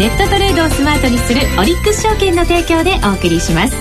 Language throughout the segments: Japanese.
ネットトレードをスマートにするオリックス証券の提供でお送りします。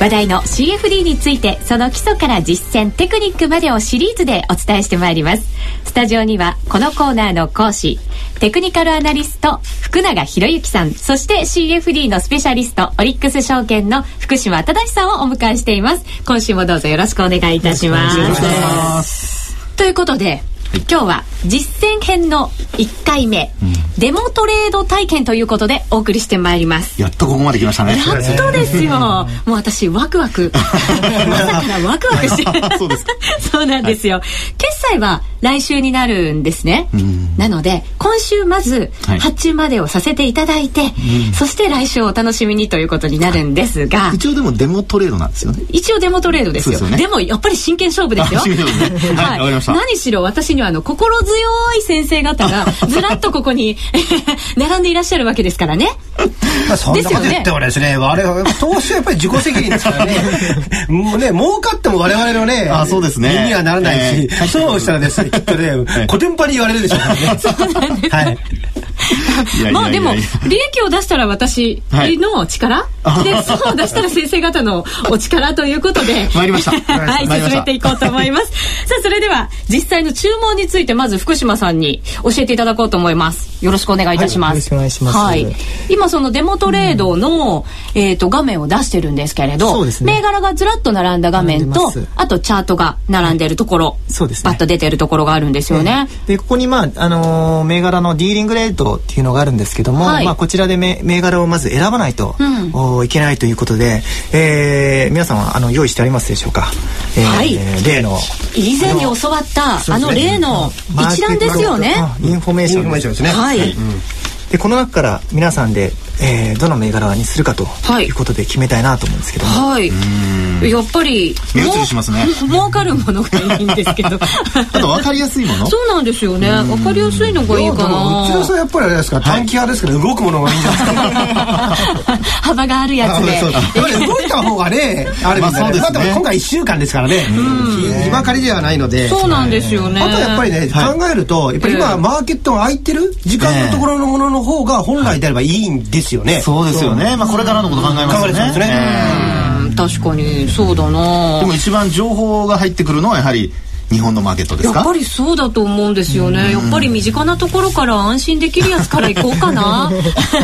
話題の CFD についてその基礎から実践テクニックまでをシリーズでお伝えしてまいります。スタジオにはこのコーナーの講師テクニカルアナリスト福永博之さんそして CFD のスペシャリストオリックス証券の福島忠さんをお迎えしています。今週もどうぞよろしくお願いいたします。ということで今日は実践編の1回目、うん、デモトレード体験ということでお送りしてまいります。やっとここまで来ましたね。やっとですよ。もう私ワクワク。まさかワクワクして。そうなんですよ、はい、決済は来週になるんですね、なので今週まず発注までをさせていただいて、はい、そして来週お楽しみにということになるんですが一応でもデモトレードなんですよね。一応デモトレードですよ。で、ね,、もやっぱり真剣勝負ですよ、ね、はい、はい、何しろ私にはあの心強い先生方がずらっとここに 並んでいらっしゃるわけですからね。まあ、そんなこと言ってもですね、我々、投資はやっぱり自己責任ですからね。もうね、儲かっても我々のね、あそうですね。身にはならないし、えー、そうしたらですね、きっとね、コテンパに言われるでしょうからね。そうなんです。はい。まあでも利益を出したら私の力、はい、で損を出したら先生方のお力ということで。参りました。はい進めていこうと思います。さあそれでは実際の注文についてまず福島さんに教えていただこうと思います。よろしくお願いいたします、はい、よろしくお願いします、はい、今そのデモトレードの、うん、えっ、ー、と画面を出してるんですけれど、ね、銘柄がずらっと並んだ画面とあとチャートが並んでるところ、そうですね。バッと出てるところがあるんですよね、えー、でここにまああのー、銘柄のディーリングレートっていうのがあるんですけども、はい、まあこちらで銘柄をまず選ばないと、うん、いけないということで、えー、皆さんはあの用意してありますでしょうか、えー、はい、例の。以前に教わったあの例の一覧ですよね。インフォメーションですね。はい、うんでこの中から皆さんで、えー、どの銘柄にするかとい。うことで決めたいなと思うんですけどはい、やっぱり目移りしますね。儲かるものがいいんですけど。あと分かりやすいもの。そうなんですよね。分かりやすいのがいいかな。内田さんやっぱりあれですか短期派ですから動くものがいいんじゃないですか。幅があるやつで。動いた方がねあれですね,、まあ、でも今回1週間ですからね。日ばかりではないので。そうなんですよね。あとやっぱりね考えるとやっぱり今マーケットが空いてる時間のところのもののの方が本来であればいいんですよね。そうですよね。まあこれからのこと考えますね。ね。確かにそうだな。でも一番情報が入ってくるのはやはり日本のマーケットですやっぱりそうだと思うんですよね。やっぱり身近なところから安心できるやつから行こうかな。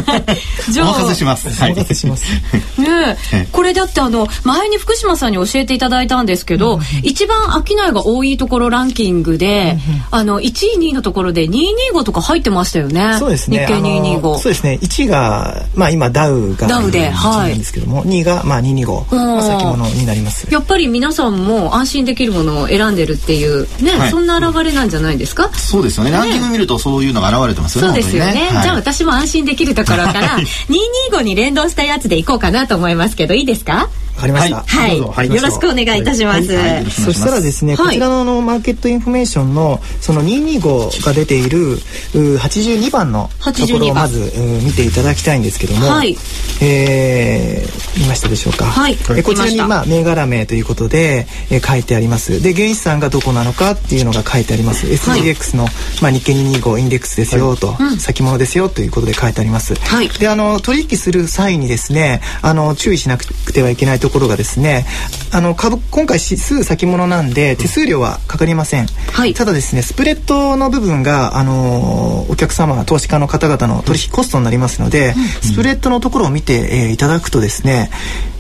じゃあお任せします。お任せします。ねこれだってあの前に福島さんに教えていただいたんですけど、うん、一番商いが多いところランキングで、うん、あの1位2位のところで225とか入ってましたよね。そうですね。日経225そうですね。1位がまあ今ダウがダウではい。なんですけども2位がまあ225、まあ、先物になります。やっぱり皆さんも安心できるものを選んでるっていうね、はい、そんな現れなんじゃないですか？そうですよね。ランキング見るとそういうのが現れてますよねそうですよね、ね。はい、じゃあ私も安心できるところから 225に連動したやつでいこうかなと思いますけどいいですか？わかりました。はい。はい、よろしくお願いいたします。はい、そしたらですね、こちらののマーケットインフォメーションのその225が出ている82番のところをまず見ていただきたいんですけども、はい、えー、見ましたでしょうか？はい。こちらにまあ銘柄名ということで、えー、書いてあります。で原資産がどこなのかっていうのが書いてあります。SGX のまあ日経225インデックスですよと、先物ですよということで書いてあります。はい。であの取引する際にですね、あの注意しなくてはいけないところがですねあの株今回指数先物なんで手数料はかかりません、はい、ただですねスプレッドの部分があのお客様投資家の方々の取引コストになりますので、うん、スプレッドのところを見て、えー、いただくとですね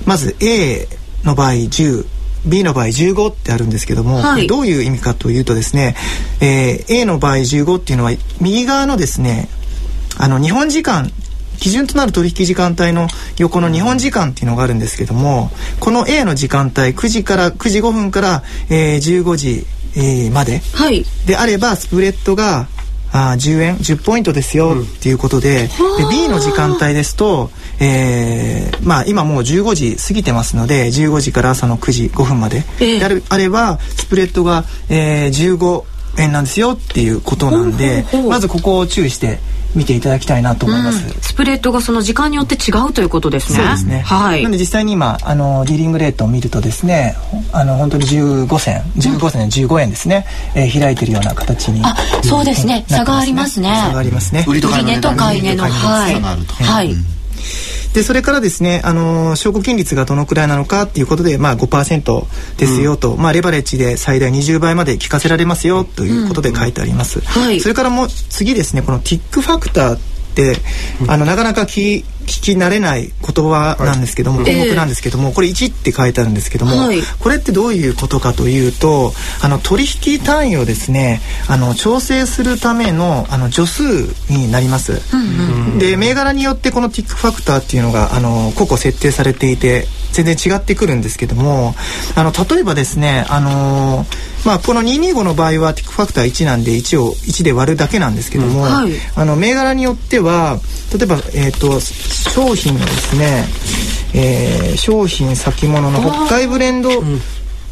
まず A の場合10 B の場合15ってあるんですけども、はい、どういう意味かというとですね、えー、A の場合15っていうのは右側のですねあの日本時間基準となる取引時間帯の横の日本時間っていうのがあるんですけどもこの A の時間帯9時から9時5分から、えー、15時、えー、まで、はい、であればスプレッドがあ10円10ポイントですよっていうことでうん、で B の時間帯ですと、えー、まあ今もう15時過ぎてますので15時から朝の9時5分まで、えー、であれあればスプレッドが、えー、15円なんですよっていうことなんでまずここを注意して見ていただきたいなと思います、うん、スプレッドがその時間によって違うということですね。そうですね。はい。なので実際に今あのディーリングレートを見るとですねあの本当に15銭15銭15円ですね、えー、開いてるような形に。あそうですね。差がありますね。差がありますね。売りと買い値と買い値のはい、はい、でそれからですねあの証拠金率がどのくらいなのかっていうことで、まあ、5%ですよと、うん、まあ、レバレッジで最大20倍まで効かせられますよということで書いてあります、うん。はい、それからもう次ですねこのティックファクターってあのなかなか聞聞き慣れない言葉なんですけども、はい、項目なんですけども、これ1って書いてあるんですけども、はい、これってどういうことかというとあの取引単位をですねあの調整するためのあの助数になります。で銘柄によってこのティックファクターっていうのがあの個々設定されていて全然違ってくるんですけどもあの例えばですねあのまあ、この225の場合はティックファクター1なんで1を1で割るだけなんですけども、うん。はい、あの銘柄によっては例えば、えーと商品のですね、えー、商品先物の北海ブレンド、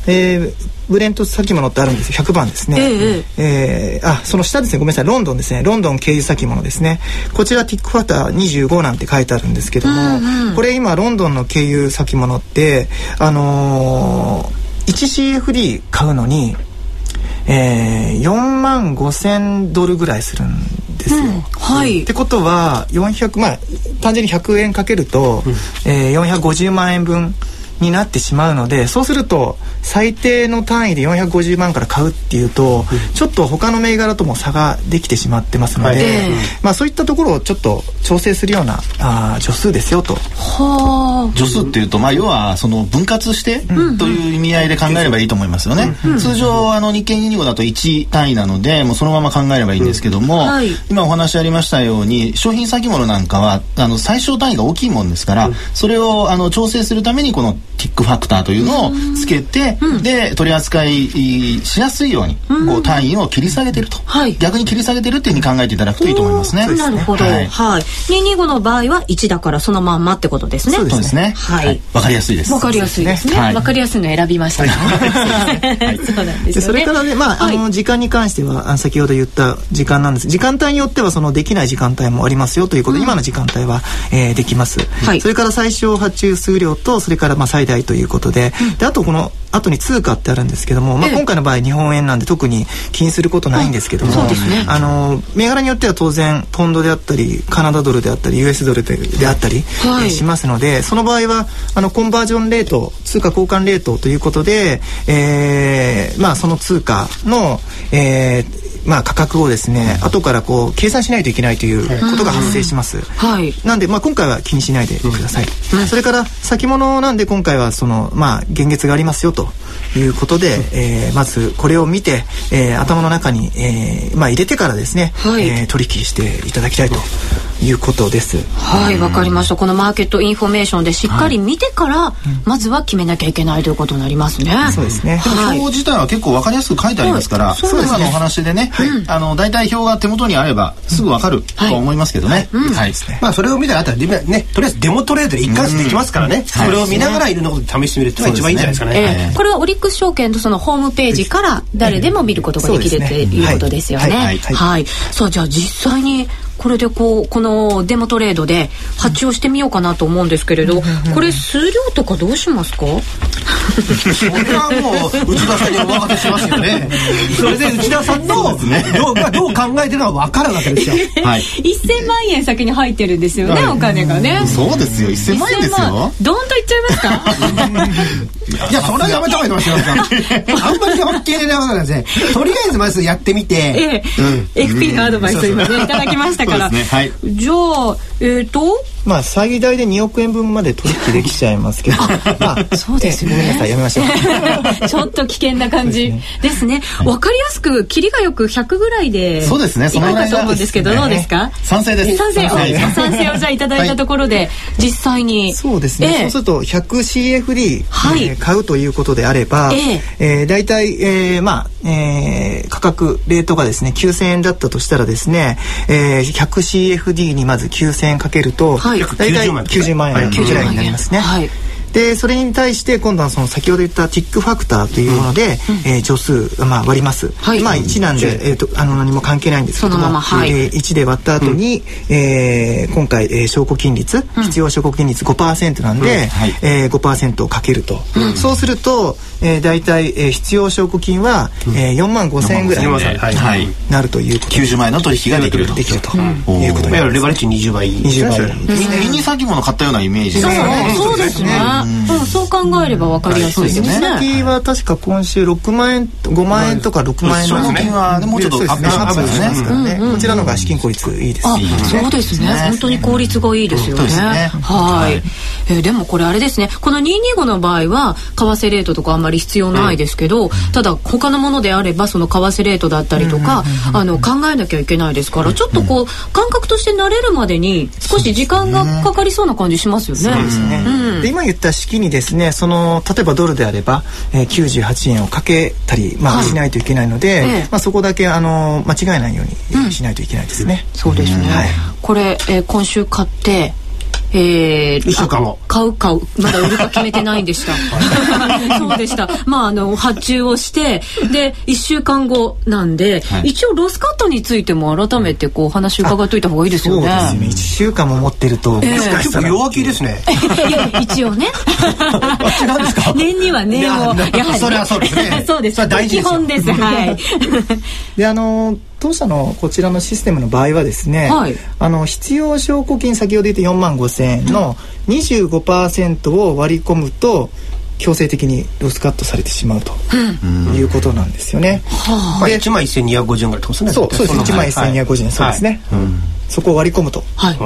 えー、ブレント先物ってあるんですよ。100番ですね、えええー、あその下ですね。ごめんなさい。ロンドンですね。ロンドン経由先物ですね。こちらティックファター25なんて書いてあるんですけども、うんうん、これ今ロンドンの経由先物ってあのー、1CFD 買うのにえー、4万5千ドルぐらいするんですよ。うん、はい。ってことは400まあ単純に100円かけると、うん、えー、450万円分になってしまうのでそうすると最低の単位で450万から買うっていうと、うん、ちょっと他の銘柄とも差ができてしまってますので、はい、まあ、そういったところをちょっと調整するようなあ助数ですよと。は助数っていうと、まあ、要はその分割してという意味合いで考えればいいと思いますよね。うん、通常あの日経225だと1単位なのでもうそのまま考えればいいんですけども、はい、今お話ありましたように商品先物なんかはあの最小単位が大きいもんですから、それをあの調整するためにこのティックファクターというのをつけて、で取り扱いしやすいようにこう単位を切り下げてると、はい、逆に切り下げてるっていうふうに考えていただくといいと思いますね。なるほど。はい。はい、225の場合は1だからそのまんまってことですね。そうですね。はい。わ、かりやすいです。わかりやすいですね。わ、かりやすいの選びましたそうなんですそれからね、まあ、あの時間に関しては先ほど言った時間なんです。時間帯によってはそのできない時間帯もありますよということで、今の時間帯は、えー、できます。はい。それから最小発注数量とそれからまあ最大ということで、であとこの後に通貨ってあるんですけども、まあ、今回の場合日本円なんで特に気にすることないんですけども、あの銘柄によっては当然ポンドであったりカナダドルであったり US ドルであったり、はい、しますのでその場合はあのコンバージョンレート通貨交換レートということで、えー、まあその通貨の、えー、まあ、価格をですね、後からこう計算しないといけないということが発生します。はい。なんで、まあ、今回は気にしないでください。それから先物なんで今回はそのまあ限月がありますよということで、えー、まずこれを見て、えー、頭の中に、えー、まあ入れてからですね、はい、えー、取引していただきたいということです。はいわかりました。このマーケットインフォメーションでしっかり見てから、はい、まずは決めなきゃいけないということになりますね。そうですね。表自体は結構わかりやすく書いてありますから、はい、そう今のお話でね、はい、あの大体表が手元にあればすぐわかると思いますけどね。はい。まあそれを見たらあとはねとりあえずデモトレードで一貫してできますからね。それを見ながらいろんなこと試してみるっていうのが一番いいんじゃないですかね。これはオリックス証券とそのホームページから誰でも見ることができるということですよね。はい。さあじゃあ実際にこれでこうこのデモトレードで発注をしてみようかなと思うんですけれど、これ数量とかどうしますか？それはもう内田さんにお任せしますよね。それで内田さんのどうどう考えてるのは分かるわけですよ、はい、1000万円先に入ってるんですよね、お金がね。そうですよ。1000万円ですよ。どんといっちゃいますか？いやそれはやめた方がいいと思いますよ。あんまり受け入れないことなんですね。とりあえずまずやってみて、ええ。うん、FP のアドバイスを今ねいただきましたから、ね。はい、じゃあえっ、ー、とまあ最大で2億円分まで取引できちゃいますけど。まあそうですよね。ごめんなさいやめましょう。ちょっと危険な感じ。ですね。わ、ね、かりやすく切りがよく100ぐらいでそうですね。そのだと思うんですけど、どうですか？賛成です。賛成。賛成。をじゃあいただいたところで、実際に。そうですね、そうすると 100CFD、はい。えー、買うということであれば、えーえー、大体、えー、まあ、えー、価格レートがですね9000円だったとしたらですね、えー、100CFD にまず9000円かけると、はい、大体90万円。ぐらい。になりますね。はい。でそれに対して今度はその先ほど言ったティックファクターというもので、うん、えー、助数、まあ、割ります、はい、まあ1なんで、えーと、あの何も関係ないんですけども、まはい、えー、1で割った後に、うん、えー、今回、えー、証拠金率、うん、必要証拠金率5%なんで、うん。はい。えー、5%をかけると、うん、そうすると、えー、大体、えー、必要証拠金は、うん、えー、4万5千円ぐらいになるということで、90万円の取引ができると。できると。いうことで、レバレッジ20倍。20倍。みんな輸入先物買ったようなイメージですね。そうですね。そう考えれば分かりやすいですね。先は確か今週6万円5万円とか6万円の証金はもうちょっとアップしますねこちらのが資金効率いいです。そうですね。本当に効率がいいですよね。はい。えでもこれあれですね。この225の場合は為替レートとかあんまり必要ないですけどただ他のものであればその為替レートだったりとかあの考えなきゃいけないですからちょっとこう感覚として慣れるまでに少し時間がかかりそうな感じしますよね。そうですね。で今言った式にですねその例えばドルであれば、えー、98円をかけたり、まあ、しないといけないので、はい、まあ、そこだけあの間違えないようにしないといけないですね。うん、そうですね、はい、これ、えー、今週買ってえー、1週間後。買う買う。まだ売るか決めてないんでした。そうでした。まああの発注をしてで1週間後なんで、はい、一応ロスカットについても改めてこう話伺っといた方がいいですよね。そうですね。1週間も持ってると、えー、もしかしたら。弱気ですね。いや一応ね。違うんですか？年には年を。やはり、それはそうですね。そうです。大事基本です。はい。であの当社のこちらのシステムの場合はですね、はい、あの必要証拠金先ほど言った4万5千円の25%を割り込むと強制的にロスカットされてしまうと、いうことなんですよね。はあ、1万1250円ぐらいとすね。そうそうです。1万1250円、そうですね。そこを割り込むと、はい、っ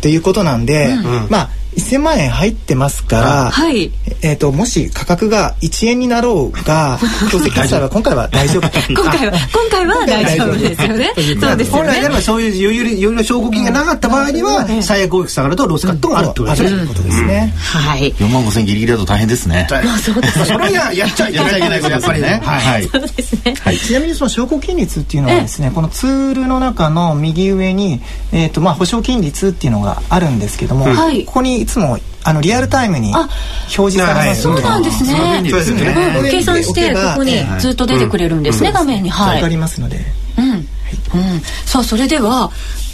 ていうことなんで、うん、まあ1000万円入ってますから、はい、えっ、ー、ともし価格が1円になろうが 強制決済は今回は大丈夫。今回は今回は大丈夫。ですよね。そうです本来ではそういう余裕余裕の証拠金がなかった場合には、最悪大きく下がるとロスカットがあるということですね、はい。4万5千ギリギリだと大変ですね。そうですそれはやっちゃいけないことやっぱりね。はい、そうですね、はい、ちなみにその証拠金率っていうのはですねこのツールの中の右上にえっ、とまあ保証金率っていうのがあるんですけども、はい、ここにいつもあのリアルタイムに表示されますそうなんですね。そうですね。計算してここにずっと出てくれるんですね、画面に。はい。わかりますので。うん、うん、さあそれでは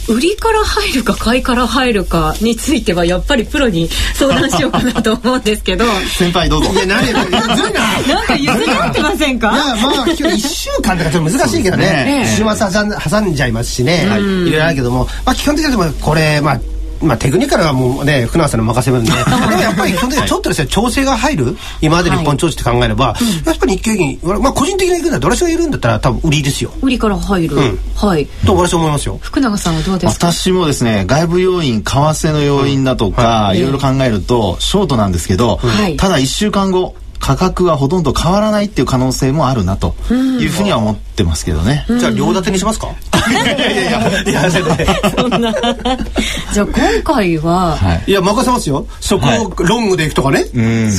売りから入るか買いから入るかについてはやっぱりプロに相談しようかなと思うんですけど。先輩どうぞ。いや何なんか譲り合ってませんか？いやまあ今日1週間とかちょっと難しいけどね。週末挟んじゃいますしね。い。ろいろあるけども。まあ基本的にはこれまあまあ、テクニカルはもうね、船橋さんの任せるんで、でもやっぱり基本的にちょっとですね、調整が入る、今まで日本調子って考えれば、やっぱり日経平均、まあ、個人的に行くんだ、どれしがいるんだったら、多分売りですよ。売りから入る。はい。と私は思いますよ。福永さんはどうですか？私もですね、外部要因、為替の要因だとか、いろいろ考えると、ショートなんですけど、ただ1週間後、価格はほとんど変わらないっていう可能性もあるなというふうには思ってますけどね。じゃあ両立てにしますか？いやいやいやいやそんな。じゃあ今回は、い、や任せますよ。そこをロングでいくとかね、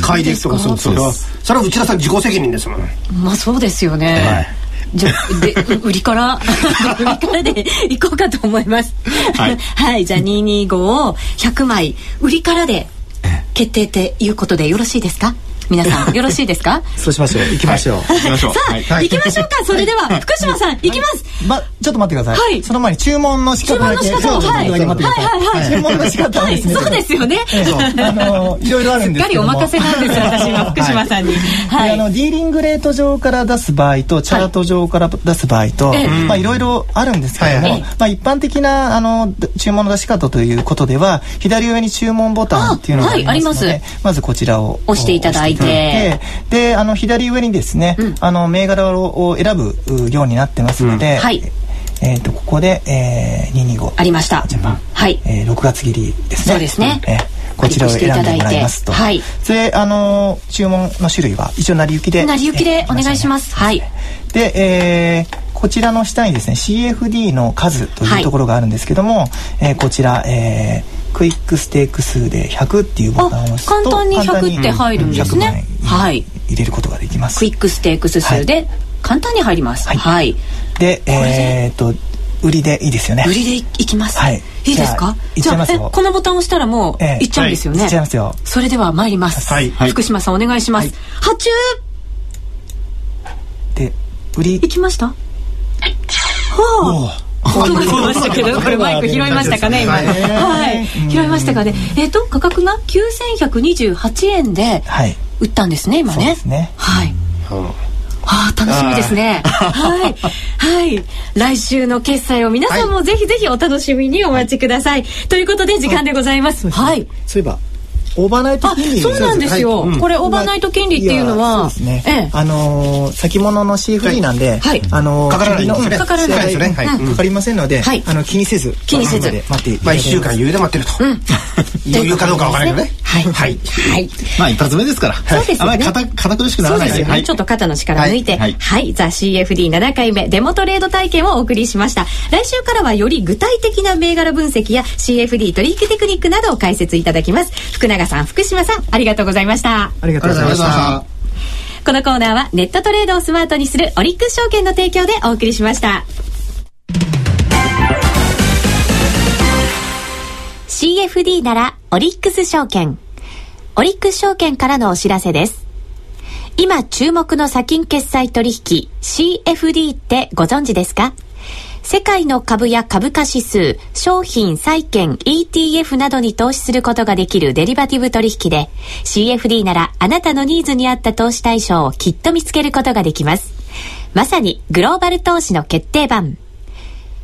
買いでいくとかそうそれはそれは内田さん自己責任ですもん。まあそうですよね。じゃで売りから売りからでいこうかと思います。はい、はい、じゃあ225を100枚売りからで決定っていうことでよろしいですか？皆さんよろしいですか？そうしましょう。行きましょう、行きましょう。さあ、行きましょうか。それでは福島さん行きます。まちょっと待ってください、はい、その前に注文の仕方だけ注文の仕方をはい。はいはい注文の仕方ですねそうですよね。あの いろいろあるんですけどお任せなんです私は福島さんに。はい。あのディーリングレート上から出す場合とチャート上から出す場合とまあいろいろあるんですけどもまあ一般的なあの注文の出し方ということでは左上に注文ボタンっていうのがありますのでまずこちらを押していただいてであの左上にですね、うん、あの銘柄を選ぶようになってますので、うん、はい。えっ、ー、とここで、えー、225ありましたジャパン、はい、えー、6月切りですねそうですね、えーこちらを選んでもらいますと。はい。で、あの注文の種類は一応成り行きで。成り行きでお願いします。はい。で、えー、こちらの下にですね CFD の数というところがあるんですけども、はい、えー、こちら、えー、クイックステーク数で100っていうボタンを押すと簡単に100って入るんですね。はい。入れることができます。クイックステークス数で簡単に入ります。はい、でえー、っと売りでいいですよね。売りでいきます？はい。いいですか？じゃあこのボタンを押したらもういっちゃうんですよね、い。っちゃいますよ。それでは参ります。はい。福島さんお願いします。発注！で売り。いきました？はあ音が出ましたけど、これマイク拾いましたかね、今。はい。拾いましたかね。えっと、価格が9128円で売ったんですね、今ね。ね。はい。ああ楽しみですね。はいはい来週の決済を皆さんもぜひぜひお楽しみにお待ちください。ということで時間でございます。はい。そういえばオーバーナイト金利そうなんですよ、はい。うん、これオーバーナイト金利っていうのは、そうですね、ええ、あのー、先物の CFD なんで、はい、あのー、かからないの、かからない。ですね、はい、かかりませんので、はい、あの気にせず気にせず。待ってまあ一週間余裕で待ってると、うん、余裕かどうかわからないよね。はい。はい。はい。まあ一発目ですから。そうですね。あまり堅堅苦しくならないそうですよね。ちょっと肩の力抜いて。はい。ザ CFD7 回目デモトレード体験をお送りしました。来週からはより具体的な銘柄分析や CFD 取引テクニックなどを解説いただきます。福永さん福島さんありがとうございました。ありがとうございました。このコーナーはネットトレードをスマートにするオリックス証券の提供でお送りしました。CFD ならオリックス証券。オリックス証券からのお知らせです。今注目の先金決済取引 CFD ってご存知ですか？世界の株や株価指数、商品、債券、ETF などに投資することができるデリバティブ取引で、CFD ならあなたのニーズに合った投資対象をきっと見つけることができます。まさにグローバル投資の決定版。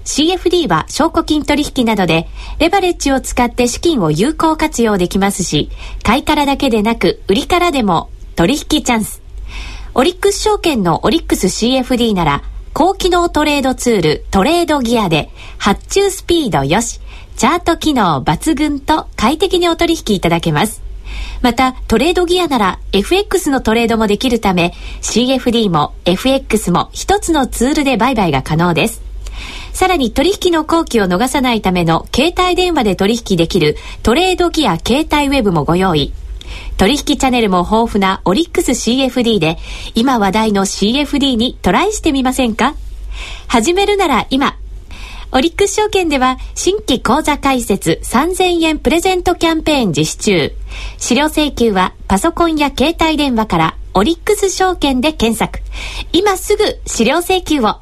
CFD は証拠金取引などで、レバレッジを使って資金を有効活用できますし、買いからだけでなく、売りからでも取引チャンス。オリックス証券のオリックス CFD なら、高機能トレードツールトレードギアで発注スピードよし、チャート機能抜群と快適にお取引いただけます。また、トレードギアなら FX のトレードもできるため CFD も FX も一つのツールで売買が可能です。さらに取引の後期を逃さないための携帯電話で取引できるトレードギア携帯ウェブもご用意。取引チャンネルも豊富なオリックス CFD で、今話題の CFD にトライしてみませんか？始めるなら今。オリックス証券では新規口座開設3000円プレゼントキャンペーン実施中。資料請求はパソコンや携帯電話からオリックス証券で検索。今すぐ資料請求を。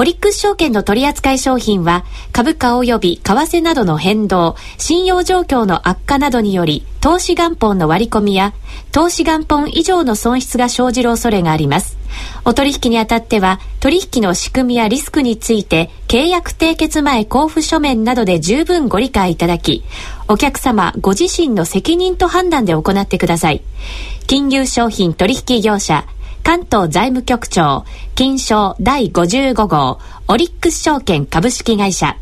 オリックス証券の取扱い商品は株価及び為替などの変動、信用状況の悪化などにより投資元本の割り込みや投資元本以上の損失が生じる恐れがあります。お取引にあたっては取引の仕組みやリスクについて契約締結前交付書面などで十分ご理解いただき、お客様ご自身の責任と判断で行ってください。金融商品取引業者関東財務局長、金賞第55号、オリックス証券株式会社。